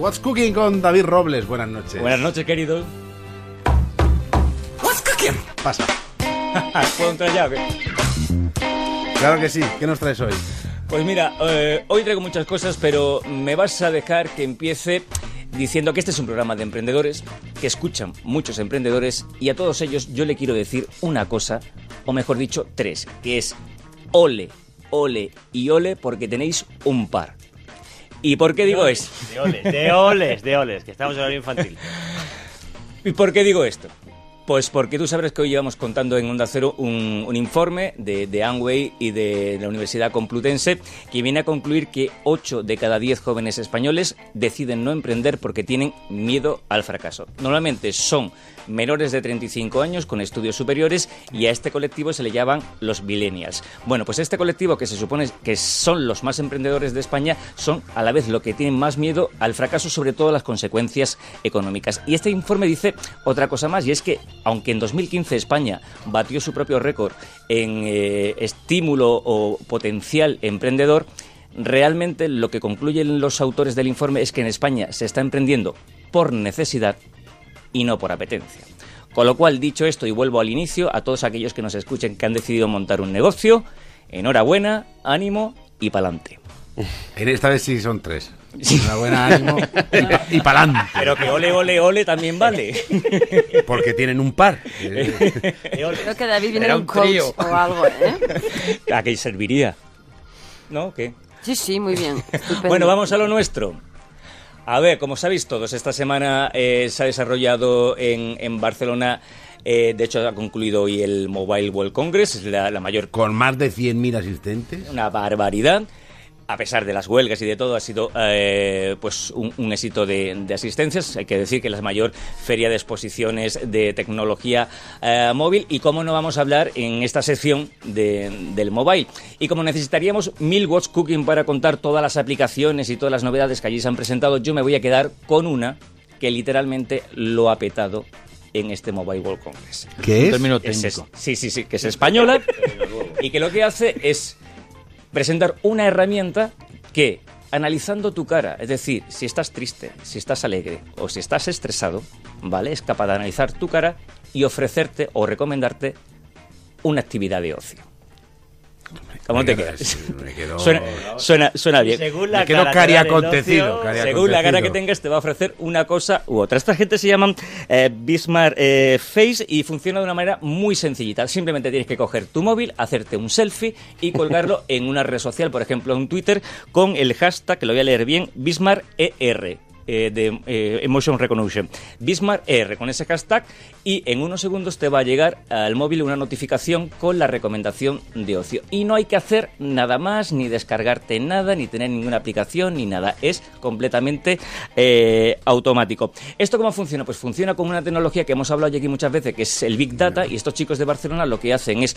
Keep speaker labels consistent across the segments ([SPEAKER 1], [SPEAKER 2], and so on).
[SPEAKER 1] What's Cooking con David Robles. Buenas noches.
[SPEAKER 2] Buenas noches, querido.
[SPEAKER 1] What's Cooking. Pasa.
[SPEAKER 2] ¿Puedo entrar ya?
[SPEAKER 1] Claro que sí. ¿Qué nos traes hoy?
[SPEAKER 2] Pues mira, eh, hoy traigo muchas cosas, pero me vas a dejar que empiece diciendo que este es un programa de emprendedores, que escuchan muchos emprendedores y a todos ellos yo le quiero decir una cosa, o mejor dicho, tres, que es ole, ole y ole porque tenéis un par. ¿Y por qué digo esto?
[SPEAKER 3] De oles, de oles, de oles, que estamos en horario infantil.
[SPEAKER 2] ¿Y por qué digo esto? Pues porque tú sabes que hoy llevamos contando en Onda Cero un, un informe de, de Amway y de la Universidad Complutense que viene a concluir que 8 de cada 10 jóvenes españoles deciden no emprender porque tienen miedo al fracaso. Normalmente son menores de 35 años con estudios superiores y a este colectivo se le llaman los millennials. Bueno, pues este colectivo que se supone que son los más emprendedores de España son a la vez lo que tienen más miedo al fracaso, sobre todo las consecuencias económicas. Y este informe dice otra cosa más y es que aunque en 2015 España batió su propio récord en eh, estímulo o potencial emprendedor, realmente lo que concluyen los autores del informe es que en España se está emprendiendo por necesidad y no por apetencia. Con lo cual, dicho esto, y vuelvo al inicio, a todos aquellos que nos escuchen que han decidido montar un negocio, enhorabuena, ánimo y pa'lante.
[SPEAKER 1] En esta vez sí son tres. Enhorabuena, ánimo y, y pa'lante.
[SPEAKER 2] Pero que ole, ole, ole también vale.
[SPEAKER 1] Porque tienen un par.
[SPEAKER 4] Creo que David viene
[SPEAKER 2] Era
[SPEAKER 4] de un
[SPEAKER 2] un
[SPEAKER 4] coach
[SPEAKER 2] trío.
[SPEAKER 4] o algo, ¿eh?
[SPEAKER 2] ¿A qué serviría? ¿No? ¿Qué?
[SPEAKER 4] Sí, sí, muy bien. Estupendo.
[SPEAKER 2] Bueno, vamos a lo nuestro. A ver, como sabéis todos, esta semana eh, se ha desarrollado en, en Barcelona, eh, de hecho ha concluido hoy el Mobile World Congress, es la, la mayor
[SPEAKER 1] Con más de 100.000 asistentes.
[SPEAKER 2] una barbaridad. A pesar de las huelgas y de todo, ha sido eh, pues un, un éxito de, de asistencias. Hay que decir que es la mayor feria de exposiciones de tecnología eh, móvil. Y cómo no vamos a hablar en esta sección de- del mobile. Y como necesitaríamos mil watts cooking para contar todas las aplicaciones y todas las novedades que allí se han presentado, yo me voy a quedar con una que literalmente lo ha petado en este Mobile World Congress.
[SPEAKER 1] ¿Qué es?
[SPEAKER 5] término
[SPEAKER 2] Es-
[SPEAKER 5] técnico.
[SPEAKER 2] sí, sí, sí, que es española y que lo que hace es presentar una herramienta que, analizando tu cara, es decir, si estás triste, si estás alegre o si estás estresado, ¿vale? Es capaz de analizar tu cara y ofrecerte o recomendarte una actividad de ocio. ¿Cómo te quedas?
[SPEAKER 1] me quedo-
[SPEAKER 2] Suena, suena, suena bien.
[SPEAKER 3] Según la
[SPEAKER 1] Me quedo
[SPEAKER 3] cara
[SPEAKER 1] cari
[SPEAKER 3] que da del
[SPEAKER 1] acontecido,
[SPEAKER 3] ocio,
[SPEAKER 1] cari
[SPEAKER 2] Según la cara que
[SPEAKER 1] acontecido.
[SPEAKER 2] tengas, te va a ofrecer una cosa u otra. Esta gente se llaman eh, Bismarck eh, Face y funciona de una manera muy sencillita. Simplemente tienes que coger tu móvil, hacerte un selfie y colgarlo en una red social, por ejemplo en Twitter, con el hashtag, que lo voy a leer bien, Bismarck ER. Eh, de eh, Emotion Recognition. Bismarck ER con ese hashtag y en unos segundos te va a llegar al móvil una notificación con la recomendación de ocio. Y no hay que hacer nada más, ni descargarte nada, ni tener ninguna aplicación, ni nada. Es completamente eh, automático. ¿Esto cómo funciona? Pues funciona con una tecnología que hemos hablado aquí muchas veces, que es el Big Data, y estos chicos de Barcelona lo que hacen es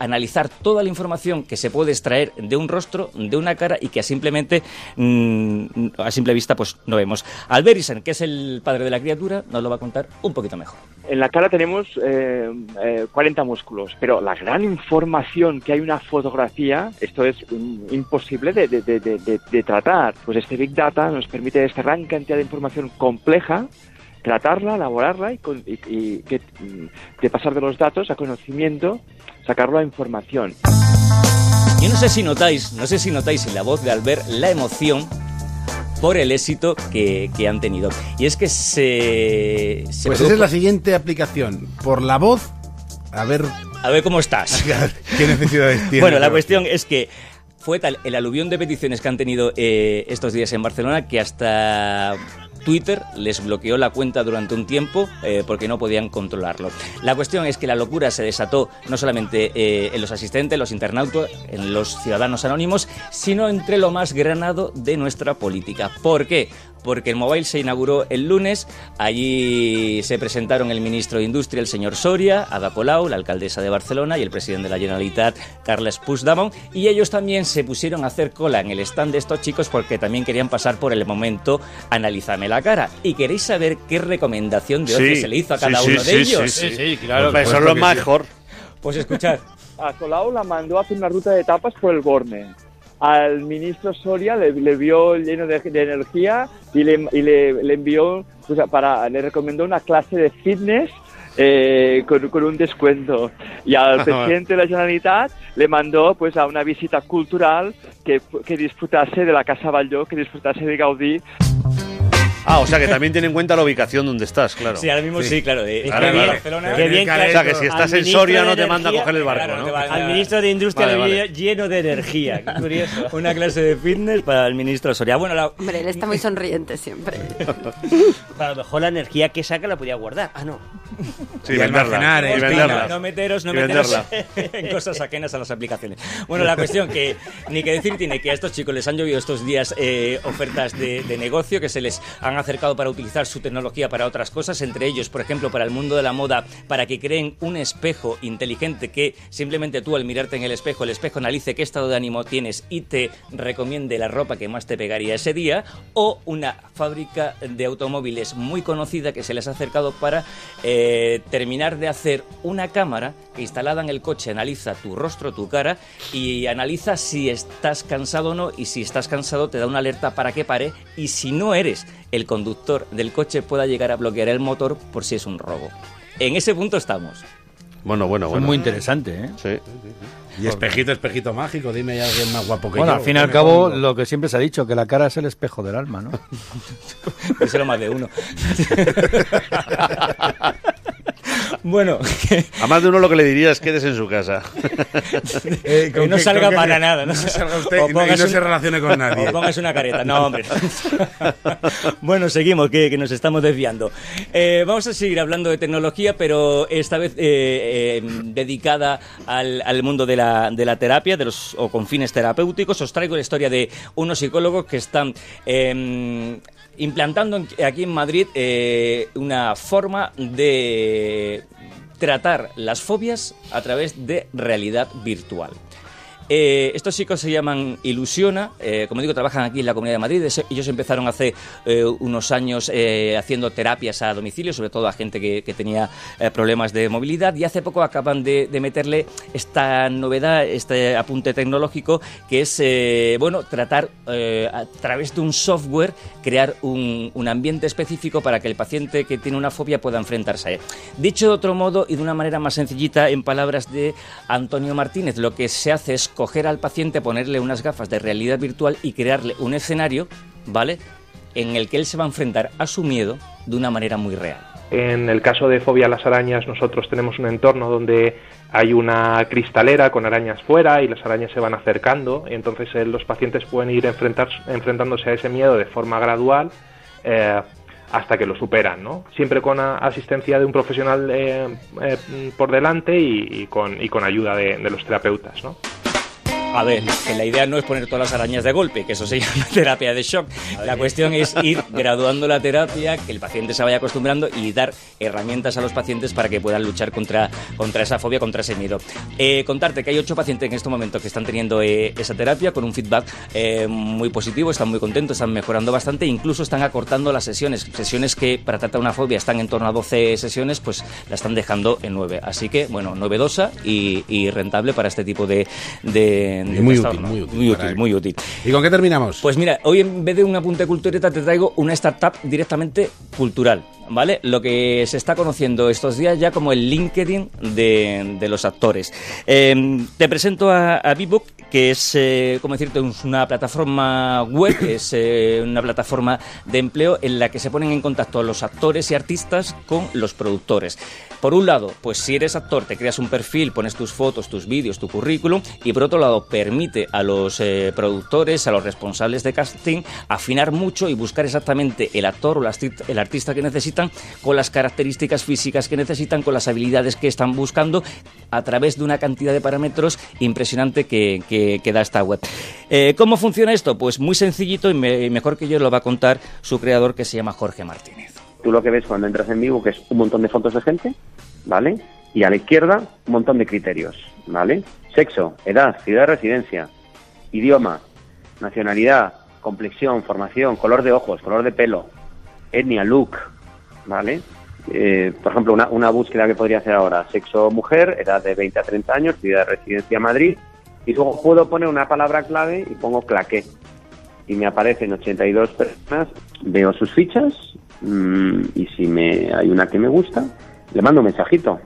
[SPEAKER 2] analizar toda la información que se puede extraer de un rostro, de una cara, y que a simplemente, mm, a simple vista, pues no vemos. Alberisen, que es el padre de la criatura, nos lo va a contar un poquito mejor.
[SPEAKER 6] En la cara tenemos eh, eh, 40 músculos, pero la gran información que hay una fotografía, esto es imposible de, de- de- de- tratar. Pues este Big Data nos permite esta gran cantidad de información compleja, tratarla, elaborarla y, con- y- y que, mm, de pasar de los datos a conocimiento, sacarlo a información.
[SPEAKER 2] Yo no sé si notáis, no sé si notáis en la voz de Albert la emoción por el éxito que, que han tenido. Y es que se... se
[SPEAKER 1] Pues
[SPEAKER 2] produjo-
[SPEAKER 1] esa es la siguiente aplicación. Por la voz, a ver
[SPEAKER 2] A ver cómo estás.
[SPEAKER 1] qué necesidades tiene.
[SPEAKER 2] Bueno, la cuestión es que fue tal el aluvión de peticiones que han tenido eh, estos días en Barcelona que hasta Twitter les bloqueó la cuenta durante un tiempo eh, porque no podían controlarlo. La cuestión es que la locura se desató no solamente eh, en los asistentes, los internautas, en los ciudadanos anónimos, sino entre lo más granado de nuestra política. ¿Por qué? Porque el mobile se inauguró el lunes, allí se presentaron el ministro de Industria, el señor Soria, Ada Colau, la alcaldesa de Barcelona y el presidente de la Generalitat, Carles Puigdemont, y ellos también se pusieron a hacer cola en el stand de estos chicos porque también querían pasar por el momento Analízame la cara. ¿Y queréis saber qué recomendación de ocio
[SPEAKER 3] Sí,
[SPEAKER 2] se le hizo a cada
[SPEAKER 3] sí,
[SPEAKER 2] uno de
[SPEAKER 3] sí,
[SPEAKER 2] ellos?
[SPEAKER 3] sí,
[SPEAKER 5] Sí, sí, claro.
[SPEAKER 3] Pues eso es lo mejor.
[SPEAKER 2] Pues escuchad.
[SPEAKER 6] A Colau la mandó a hacer una ruta de etapas por el Borne. Al ministro Soria, le, le vio lleno de, de energía y le, y le, le envió, pues, para, le recomendó una clase de fitness eh, con, con un descuento. Y al presidente de la Generalitat le mandó pues a una visita cultural que, que disfrutase de la Casa Batlló, que disfrutase de Gaudí.
[SPEAKER 5] Ah, o sea que también tiene en cuenta la ubicación donde estás, claro.
[SPEAKER 2] Sí, ahora mismo sí, claro. De,
[SPEAKER 5] Claro,
[SPEAKER 2] de
[SPEAKER 5] claro.
[SPEAKER 2] Barcelona.
[SPEAKER 3] Qué bien
[SPEAKER 5] O sea que si estás en Soria no
[SPEAKER 3] de
[SPEAKER 5] te manda a coger el barco,
[SPEAKER 2] claro,
[SPEAKER 5] ¿no?
[SPEAKER 3] Al ministro de Industria
[SPEAKER 5] Vale,
[SPEAKER 3] le
[SPEAKER 5] vale.
[SPEAKER 3] lleno de energía. Qué curioso.
[SPEAKER 2] Una clase de fitness para el ministro Soria. Bueno, la,
[SPEAKER 4] Hombre, él está muy sonriente siempre.
[SPEAKER 3] A lo mejor la energía que saca la podía guardar. Ah, no.
[SPEAKER 5] Sí,
[SPEAKER 1] Y almacenar,
[SPEAKER 5] venderla.
[SPEAKER 1] ¿eh?
[SPEAKER 5] Y
[SPEAKER 2] no,
[SPEAKER 5] venderla.
[SPEAKER 2] no meteros, no
[SPEAKER 5] Y
[SPEAKER 2] meteros
[SPEAKER 5] venderla.
[SPEAKER 2] en cosas ajenas a las aplicaciones. Bueno, la cuestión que ni que decir tiene que a estos chicos les han llovido estos días eh, ofertas de, de negocio que se les han acercado para utilizar su tecnología para otras cosas, entre ellos, por ejemplo, para el mundo de la moda, para que creen un espejo inteligente que simplemente tú al mirarte en el espejo, el espejo analice qué estado de ánimo tienes y te recomiende la ropa que más te pegaría ese día, o una fábrica de automóviles muy conocida que se les ha acercado para eh, terminar de hacer una cámara que instalada en el coche analiza tu rostro, tu cara y analiza si estás cansado o no y si estás cansado te da una alerta para que pare y si no eres el conductor del coche pueda llegar a bloquear el motor por si es un robo. En ese punto estamos.
[SPEAKER 5] Bueno, bueno,
[SPEAKER 7] Es
[SPEAKER 5] bueno.
[SPEAKER 7] muy interesante, ¿eh?
[SPEAKER 5] Sí.
[SPEAKER 1] Y espejito, espejito mágico, dime ya alguien más guapo que
[SPEAKER 7] Bueno,
[SPEAKER 1] yo.
[SPEAKER 7] al fin y al cabo,
[SPEAKER 1] pongo.
[SPEAKER 7] lo que siempre se ha dicho, que la cara es el espejo del alma, ¿no?
[SPEAKER 2] Díselo más de uno. bueno,
[SPEAKER 5] A más de uno lo que le diría es quédese en su casa.
[SPEAKER 1] Eh,
[SPEAKER 2] que no salga para nada. No,
[SPEAKER 1] No salga usted
[SPEAKER 2] O
[SPEAKER 1] y no, y
[SPEAKER 2] pongas
[SPEAKER 1] no
[SPEAKER 2] un-
[SPEAKER 1] se relacione con nadie.
[SPEAKER 2] O pongas una careta. No, hombre. bueno, seguimos, que, que nos estamos desviando. Eh, vamos a seguir hablando de tecnología, pero esta vez eh, eh, dedicada al, al mundo de la, de la terapia de los, o con fines terapéuticos. Os traigo la historia de unos psicólogos que están... eh, implantando aquí en Madrid eh, una forma de tratar las fobias a través de realidad virtual. Eh, estos chicos se llaman Ilusiona, eh, como digo, trabajan aquí en la Comunidad de Madrid. Ellos empezaron hace eh, unos años haciendo terapias a domicilio, sobre todo a gente que, tenía problemas de movilidad, y hace poco acaban de, meterle esta novedad, este apunte tecnológico, que es, bueno, tratar a través de un software, crear un, un ambiente específico para que el paciente que tiene una fobia pueda enfrentarse a él. Dicho de otro modo y de una manera más sencillita, en palabras de Antonio Martínez, lo que se hace es coger al paciente, ponerle unas gafas de realidad virtual y crearle un escenario, ¿vale? En el que él se va a enfrentar a su miedo de una manera muy real.
[SPEAKER 8] En el caso de fobia a las arañas, nosotros tenemos un entorno donde hay una cristalera con arañas fuera y las arañas se van acercando. Entonces eh, los pacientes pueden ir enfrentar, enfrentándose a ese miedo de forma gradual eh, hasta que lo superan, ¿no? Siempre con asistencia de un profesional eh, por delante y, y con, y con ayuda de, de los terapeutas, ¿no?
[SPEAKER 2] A ver, que la idea no es poner todas las arañas de golpe, que eso se llama terapia de shock. La cuestión es ir graduando la terapia, que el paciente se vaya acostumbrando y dar herramientas a los pacientes para que puedan luchar contra, contra esa fobia, contra ese miedo. Eh, contarte que hay ocho pacientes en este momento que están teniendo eh, esa terapia con un feedback eh, muy positivo, están muy contentos, están mejorando bastante, incluso están acortando las sesiones. Sesiones que para tratar una fobia están en torno a 12 sesiones, pues la están dejando en 9. Así que, bueno, novedosa y, y rentable para este tipo de, de, de
[SPEAKER 1] Y muy útil, muy útil
[SPEAKER 2] muy útil.
[SPEAKER 1] ¿Y con qué terminamos?
[SPEAKER 2] Pues mira, hoy en vez de un apunte cultureta te traigo una startup directamente cultural, ¿vale? Lo que se está conociendo estos días ya como el LinkedIn de, de los actores. Eh, te presento a, a que es, eh, como decirte, una plataforma web, es eh, una plataforma de empleo en la que se ponen en contacto los actores y artistas con los productores. Por un lado, pues si eres actor, te creas un perfil, pones tus fotos, tus vídeos, tu currículum, y por otro lado, permite a los eh, productores, a los responsables de casting, afinar mucho y buscar exactamente el actor o el arti- el artista que necesitan con las características físicas que necesitan, con las habilidades que están buscando, a través de una cantidad de parámetros impresionante que, que- que da esta web. Eh, ¿Cómo funciona esto? Pues muy sencillito y, me- y mejor que yo lo va a contar su creador que se llama Jorge Martínez.
[SPEAKER 9] Tú lo que ves cuando entras en vivo que es un montón de fotos de gente, ¿vale? Y a la izquierda un montón de criterios, ¿vale? Sexo, edad, ciudad de residencia, idioma, nacionalidad, complexión, formación, color de ojos, color de pelo, etnia, look, ¿vale? Eh, por ejemplo, una, una búsqueda que podría hacer ahora, sexo mujer, edad de 20 a 30 años, ciudad de residencia Madrid, Y luego puedo poner una palabra clave y pongo claqué. Y me aparecen 82 personas, veo sus fichas mm, y si me hay una que me gusta, le mando un mensajito.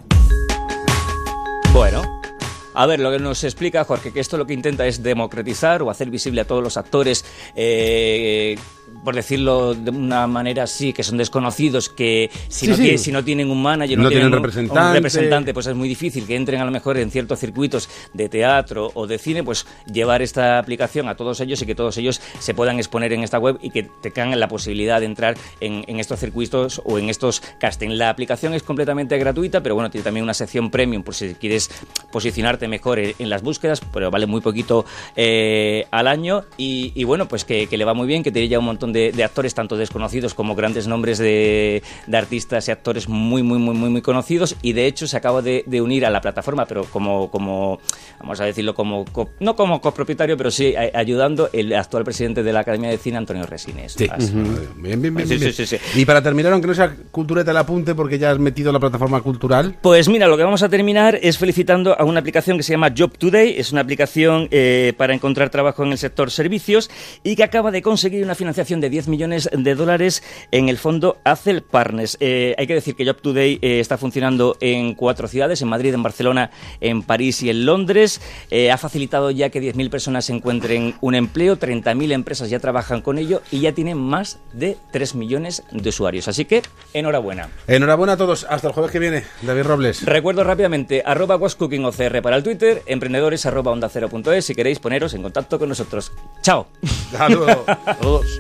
[SPEAKER 2] A ver, lo que nos explica Jorge, que esto lo que intenta es democratizar o hacer visible a todos los actores, eh, por decirlo de una manera así, que son desconocidos, que si,
[SPEAKER 1] Sí,
[SPEAKER 2] no,
[SPEAKER 1] sí.
[SPEAKER 2] tiene- si no tienen un manager, no,
[SPEAKER 1] No tienen
[SPEAKER 2] un-
[SPEAKER 1] representante.
[SPEAKER 2] un representante, pues es muy difícil que entren a lo mejor en ciertos circuitos de teatro o de cine, pues llevar esta aplicación a todos ellos y que todos ellos se puedan exponer en esta web y que tengan la posibilidad de entrar en, en estos circuitos o en estos casting. La aplicación es completamente gratuita, pero bueno, tiene también una sección premium por si quieres posicionarte mejor en, las búsquedas, pero vale muy poquito eh, al año y, y bueno, pues que, que le va muy bien, que tiene ya un montón de, de actores, tanto desconocidos como grandes nombres de, de artistas y actores muy, muy, muy, muy, muy conocidos y de hecho se acaba de, de unir a la plataforma, pero como, como vamos a decirlo, como co- no como copropietario, pero sí a- ayudando el actual presidente de la Academia de Cine, Antonio Resines.
[SPEAKER 1] Sí.
[SPEAKER 2] Así.
[SPEAKER 1] Bien, bien, bien,
[SPEAKER 2] Sí,
[SPEAKER 1] bien.
[SPEAKER 2] sí, sí,
[SPEAKER 1] Y para terminar, aunque no sea cultureta el apunte, porque ya has metido la plataforma cultural.
[SPEAKER 2] Pues mira, lo que vamos a terminar es felicitando a una aplicación que se llama Job Today. Es una aplicación eh, para encontrar trabajo en el sector servicios y que acaba de conseguir una financiación de 10 millones de dólares en el fondo Acel Partners. Eh, hay que decir que Job Today eh, está funcionando en cuatro ciudades, en Madrid, en Barcelona, en París y en Londres. Eh, ha facilitado ya que 10.000 personas encuentren un empleo, 30.000 empresas ya trabajan con ello y ya tiene más de 3 millones de usuarios. Así que, enhorabuena.
[SPEAKER 1] Enhorabuena a todos. Hasta el jueves que viene. David Robles.
[SPEAKER 2] Recuerdo rápidamente, arroba wascookingocr para el Twitter, emprendedores arroba onda cero punto es, si queréis poneros en contacto con nosotros. ¡Chao!
[SPEAKER 1] Saludos.